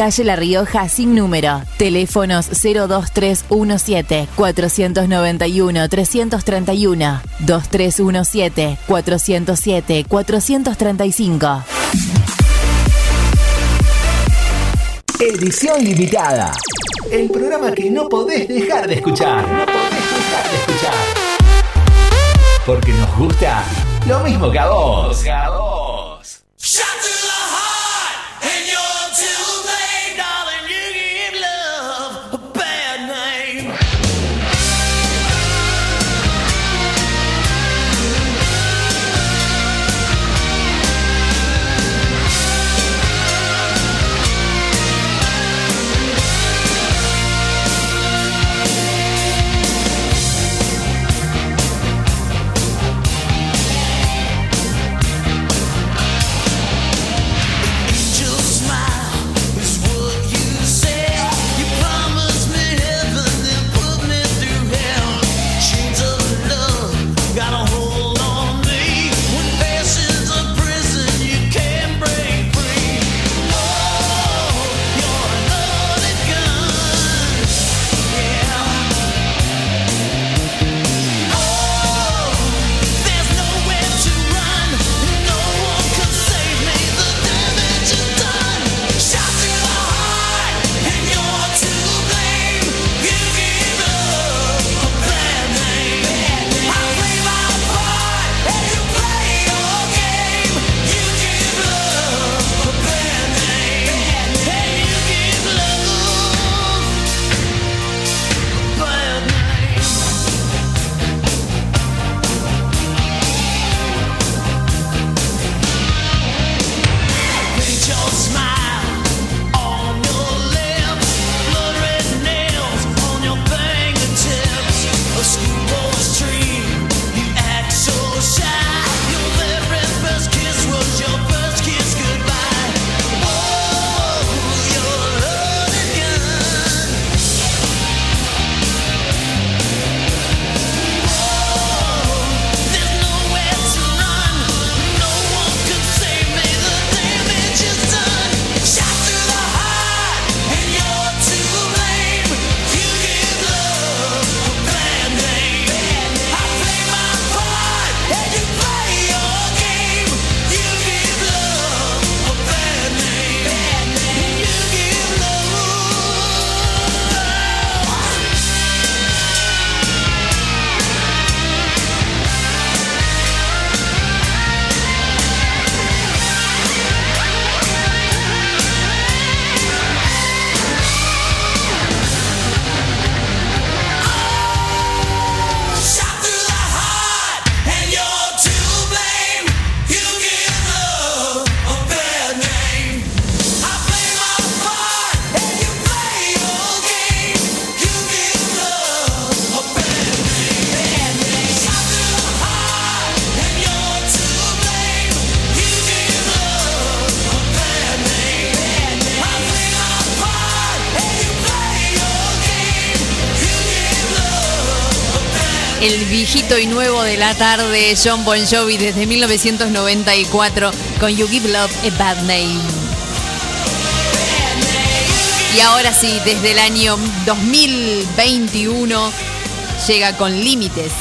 Calle La Rioja sin número. Teléfonos 02317 491 331 2317 407 435. Edición limitada. El programa que no podés dejar de escuchar. No podés dejar de escuchar. Porque nos gusta lo mismo que a vos. Que a vos. el viejito y nuevo de la tarde, John Bon Jovi, desde 1994, con You Give Love a Bad Name. Y ahora sí, desde el año 2021, llega con límites.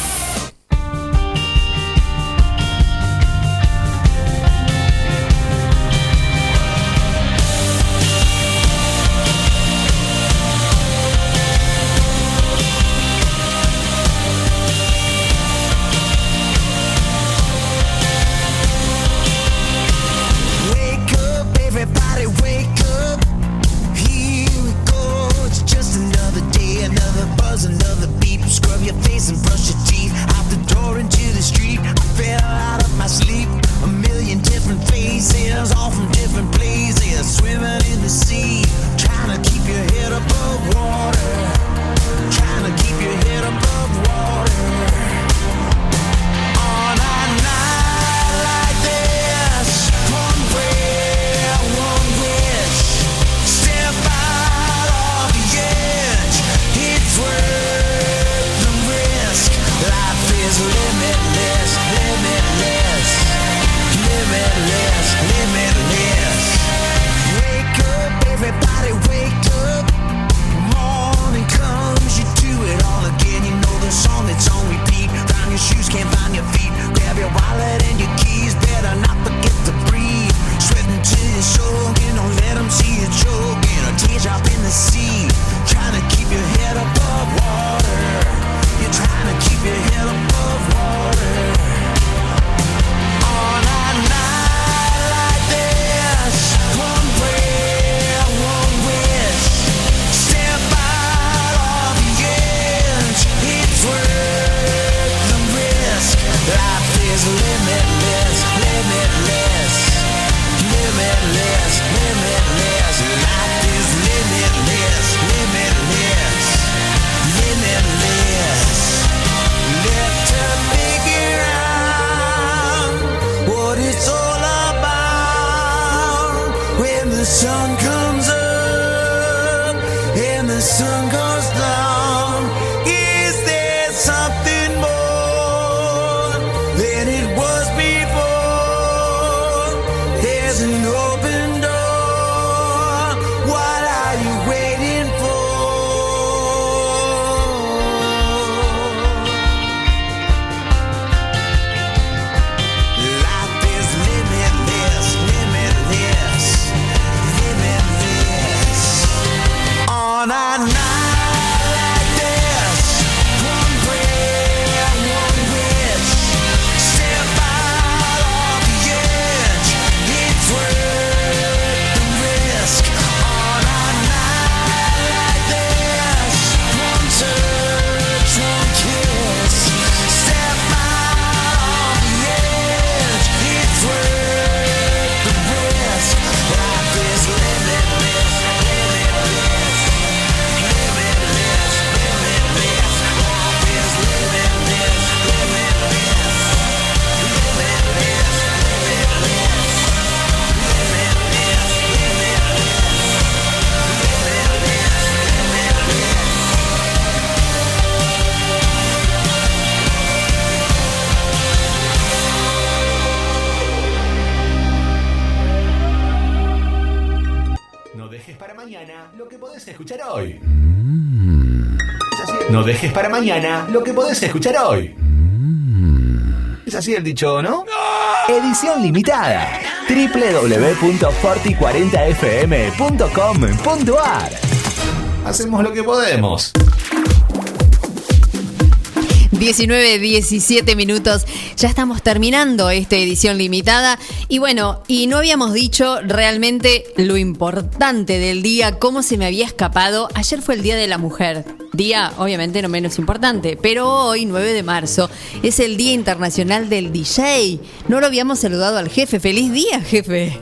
dejes [LAUGHS] para mañana lo que podés escuchar hoy. Mm. Es así el dicho, ¿no? ¡No! Edición limitada. www.forti40fm.com.ar Hacemos lo que podemos. 19, 17 minutos. Ya estamos terminando esta edición limitada. Y bueno, y no habíamos dicho realmente lo importante del día, cómo se me había escapado. Ayer fue el Día de la Mujer. Día, obviamente, no menos importante, pero hoy, 9 de marzo, es el Día Internacional del DJ. No lo habíamos saludado al jefe. ¡Feliz día, jefe!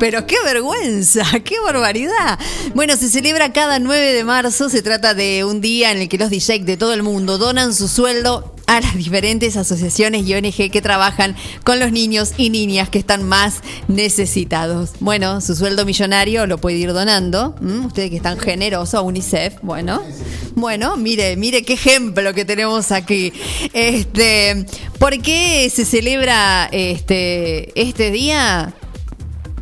Pero qué vergüenza, qué barbaridad. Bueno, se celebra cada 9 de marzo, se trata de un día en el que los DJs de todo el mundo donan su sueldo a las diferentes asociaciones y ONG que trabajan con los niños y niñas que están más necesitados. Bueno, su sueldo millonario lo puede ir donando. Ustedes que están generosos a UNICEF. Bueno, bueno, mire, mire qué ejemplo que tenemos aquí. Este, ¿por qué se celebra este, este día?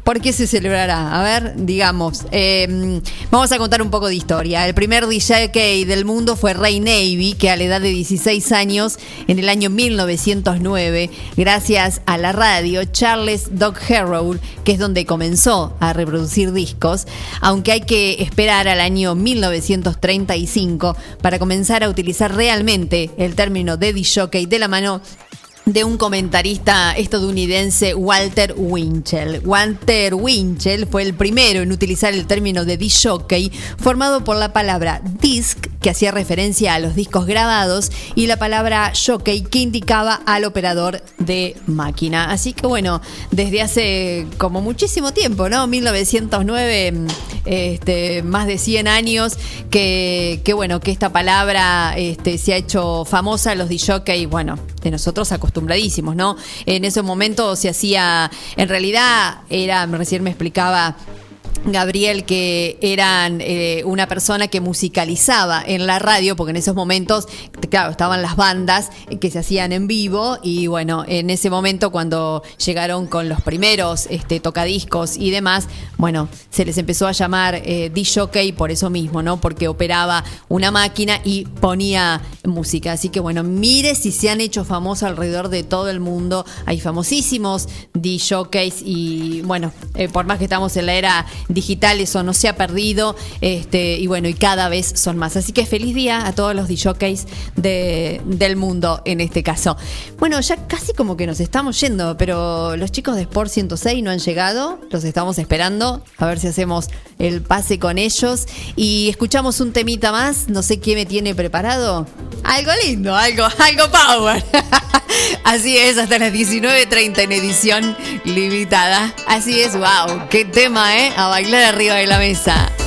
¿Por qué se celebrará? A ver, digamos, eh, vamos a contar un poco de historia. El primer DJ del mundo fue Ray Navy, que a la edad de 16 años, en el año 1909, gracias a la radio, Charles Doc Harrow, que es donde comenzó a reproducir discos, aunque hay que esperar al año 1935 para comenzar a utilizar realmente el término de DJ de la mano de un comentarista estadounidense, Walter Winchell. Walter Winchell fue el primero en utilizar el término de disc jockey, formado por la palabra disc, que hacía referencia a los discos grabados, y la palabra jockey, que indicaba al operador de máquina. Así que bueno, desde hace como muchísimo tiempo, ¿no? 1909, este, más de 100 años, que, bueno, que esta palabra este, se ha hecho famosa, los disc jockey, bueno, de nosotros acostumbradísimos, ¿no? En ese momento se hacía, en realidad era, recién me explicaba Gabriel, que eran eh, una persona que musicalizaba en la radio, porque en esos momentos, claro, estaban las bandas que se hacían en vivo y bueno, en ese momento cuando llegaron con los primeros este, tocadiscos y demás, bueno, se les empezó a llamar eh, disc-jockey por eso mismo, ¿no? Porque operaba una máquina y ponía música. Así que bueno, mire si se han hecho famosos alrededor de todo el mundo. Hay famosísimos disc-jockeys y bueno, eh, por más que estamos en la era digital, eso no se ha perdido. Este, y bueno, y cada vez son más. Así que feliz día a todos los DJs de, del mundo en este caso. Bueno, ya casi como que nos estamos yendo, pero los chicos de Sport 106 no han llegado. Los estamos esperando. A ver si hacemos el pase con ellos. Y escuchamos un temita más. No sé qué me tiene preparado. Algo lindo, algo, algo power. [LAUGHS] Así es, hasta las 19.30 en edición limitada. Así es, wow, qué tema, ¿eh? A arriba de la mesa.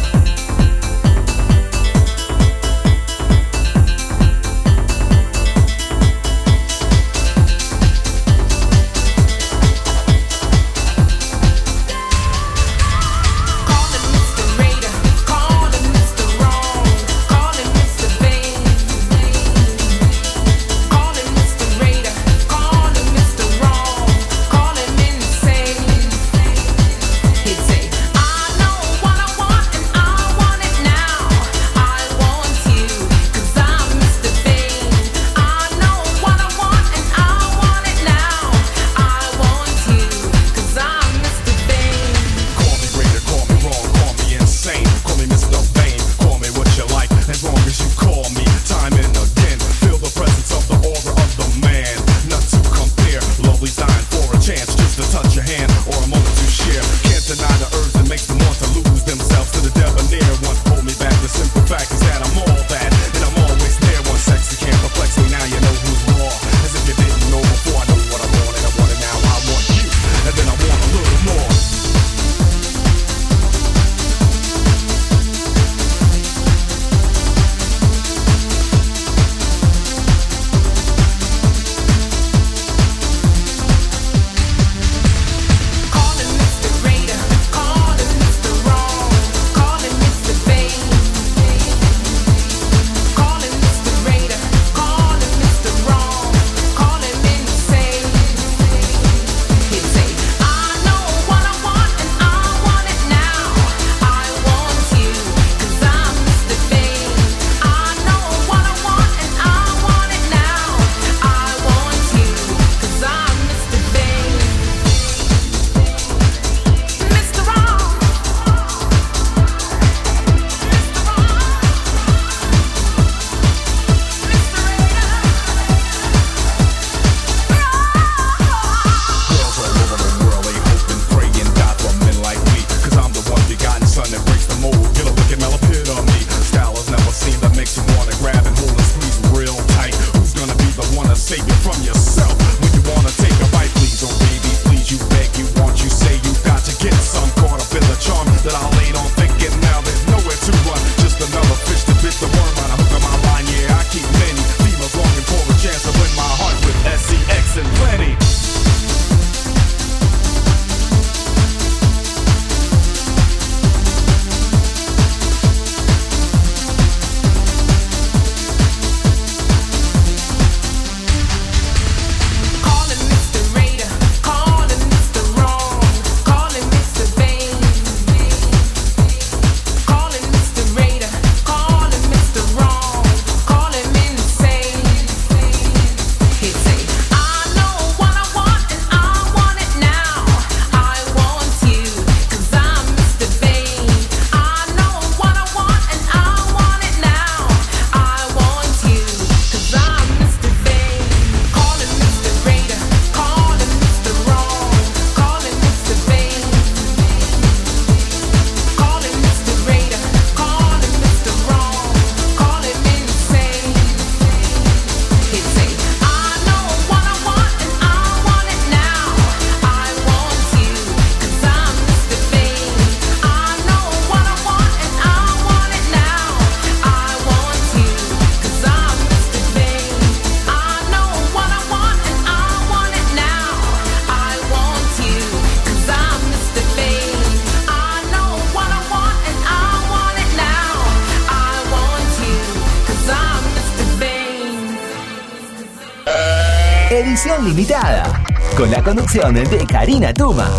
Edición limitada, con la conducción de Karina Tuma.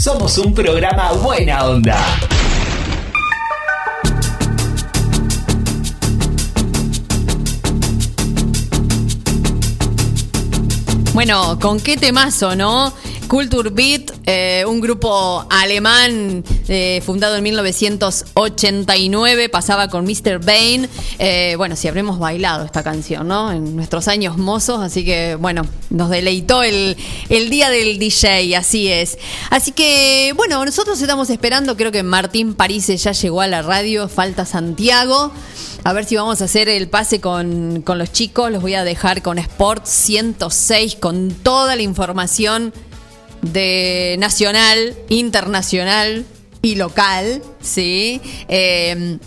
Somos un programa buena onda. Bueno, ¿con qué temazo, no? Culture Beat, eh, un grupo alemán eh, fundado en 1989, pasaba con Mr. Bane. Eh, bueno, si habremos bailado esta canción, ¿no? En nuestros años mozos, así que bueno, nos deleitó el, el día del DJ, así es. Así que bueno, nosotros estamos esperando, creo que Martín París ya llegó a la radio, falta Santiago. A ver si vamos a hacer el pase con, con los chicos. Los voy a dejar con Sport 106, con toda la información de nacional, internacional y local, ¿sí? Eh,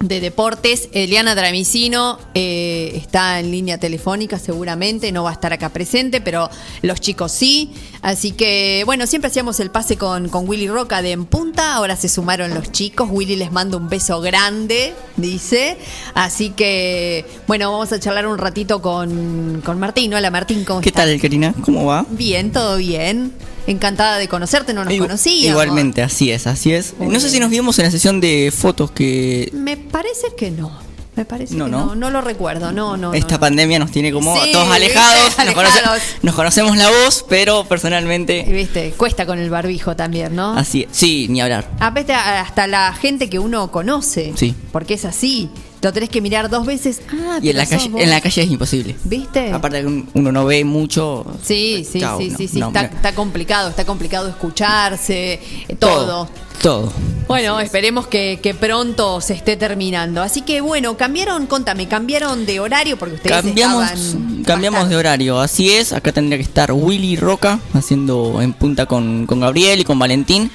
de deportes, Eliana Dramicino eh, está en línea telefónica seguramente, no va a estar acá presente, pero los chicos sí. Así que, bueno, siempre hacíamos el pase con, con Willy Roca de En Punta, ahora se sumaron los chicos, Willy les manda un beso grande, dice. Así que, bueno, vamos a charlar un ratito con, con Martín. Hola Martín, ¿cómo ¿Qué estás? tal, Karina? ¿Cómo va? Bien, todo bien. Encantada de conocerte, no nos Igu- conocíamos. Igualmente, así es, así es. Muy no sé si nos vimos en la sesión de fotos que Me parece que no. Me parece No, que ¿no? no. no. lo recuerdo, no, no. esta no. pandemia nos tiene como Sí, todos ¿viste? alejados. Nos, conoce- Alejados. nos conocemos la voz, pero personalmente Viste, cuesta con el barbijo también, ¿no? así es. Sí, ni hablar. Aparte, hasta la gente que uno conoce. Sí. Porque es así. Lo tenés que mirar dos veces. Ah, Y en la, calle, vos. en la calle es imposible. ¿Viste? Aparte que un- uno no ve mucho. Sí, sí, Chao, sí, no, sí, sí. no, está, complicado, está complicado escucharse, eh, todo. Todo. Bueno, esperemos que, que pronto se esté terminando. Así que bueno, cambiaron, contame, cambiaron de horario porque ustedes Cambiamos, estaban cambiamos de horario, así es. Acá tendría que estar Willy Roca haciendo en punta con, con Gabriel y con Valentín.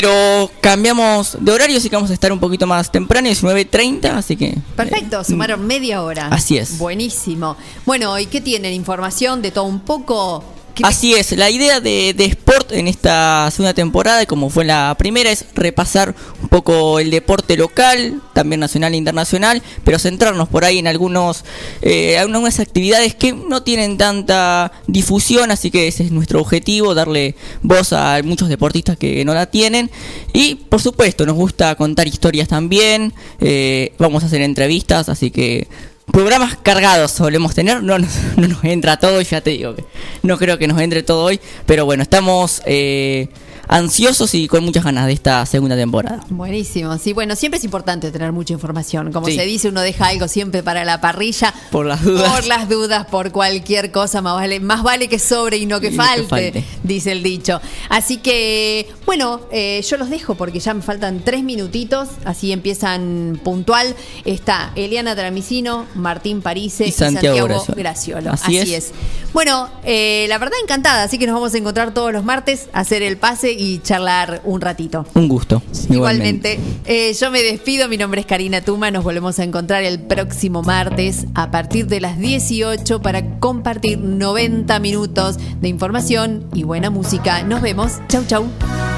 Pero cambiamos de horario, así que vamos a estar un poquito más temprano, 19.30, así que... Perfecto, sumaron media hora. Así es. Buenísimo. Bueno, ¿y qué tienen? ¿Información de todo un poco? ¿Qué- Así es, la idea de, de Sport en esta segunda temporada, como fue la primera, es repasar un poco el deporte local, también nacional e internacional, pero centrarnos por ahí en algunos eh, algunas actividades que no tienen tanta difusión, así que ese es nuestro objetivo, darle voz a muchos deportistas que no la tienen. Y por supuesto, nos gusta contar historias también, eh, vamos a hacer entrevistas, así que programas cargados solemos tener, no nos, no nos entra todo ya te digo que no creo que nos entre todo hoy, pero bueno, estamos eh, ansiosos y con muchas ganas de esta segunda temporada. Buenísimo, sí, bueno, siempre es importante tener mucha información. Como Sí. se dice, uno deja algo siempre para la parrilla. Por las dudas. Por las dudas, por cualquier cosa, más vale, más vale que sobre y no que, Y falte, dice el dicho. Así que, bueno, eh, yo los dejo porque ya me faltan tres minutitos, así empiezan puntual. Está Eliana Dramicino, Martín Parise Y y Santiago Santiago, Graciolo. Así Así, es. es. Bueno, eh, la verdad encantada, así que nos vamos a encontrar todos los martes, hacer el pase y charlar un ratito. Un gusto. Igualmente, eh, yo me despido, mi nombre es Karina Tuma, nos volvemos a encontrar el próximo martes a partir de las 18 para compartir 90 minutos de información y buena música. Nos vemos, chau chau.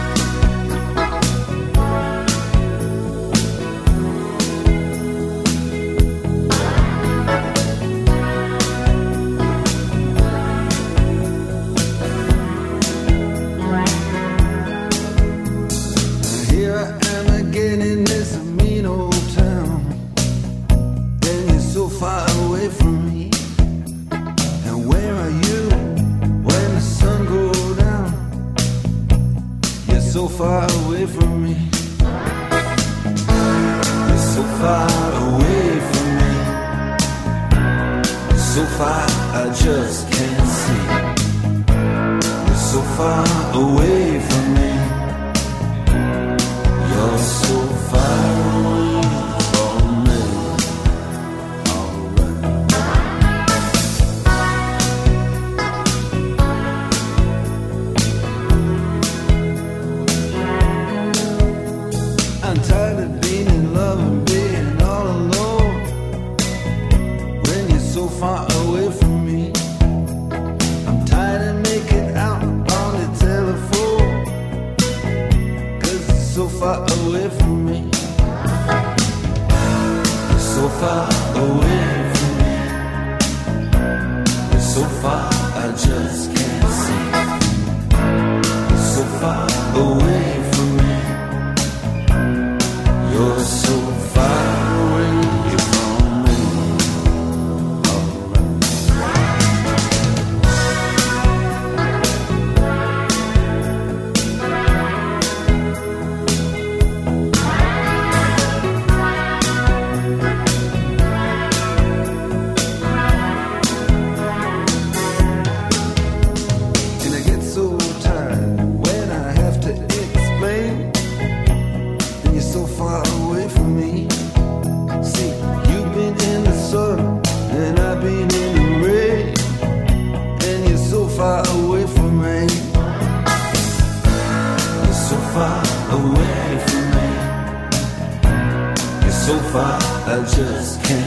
I just can't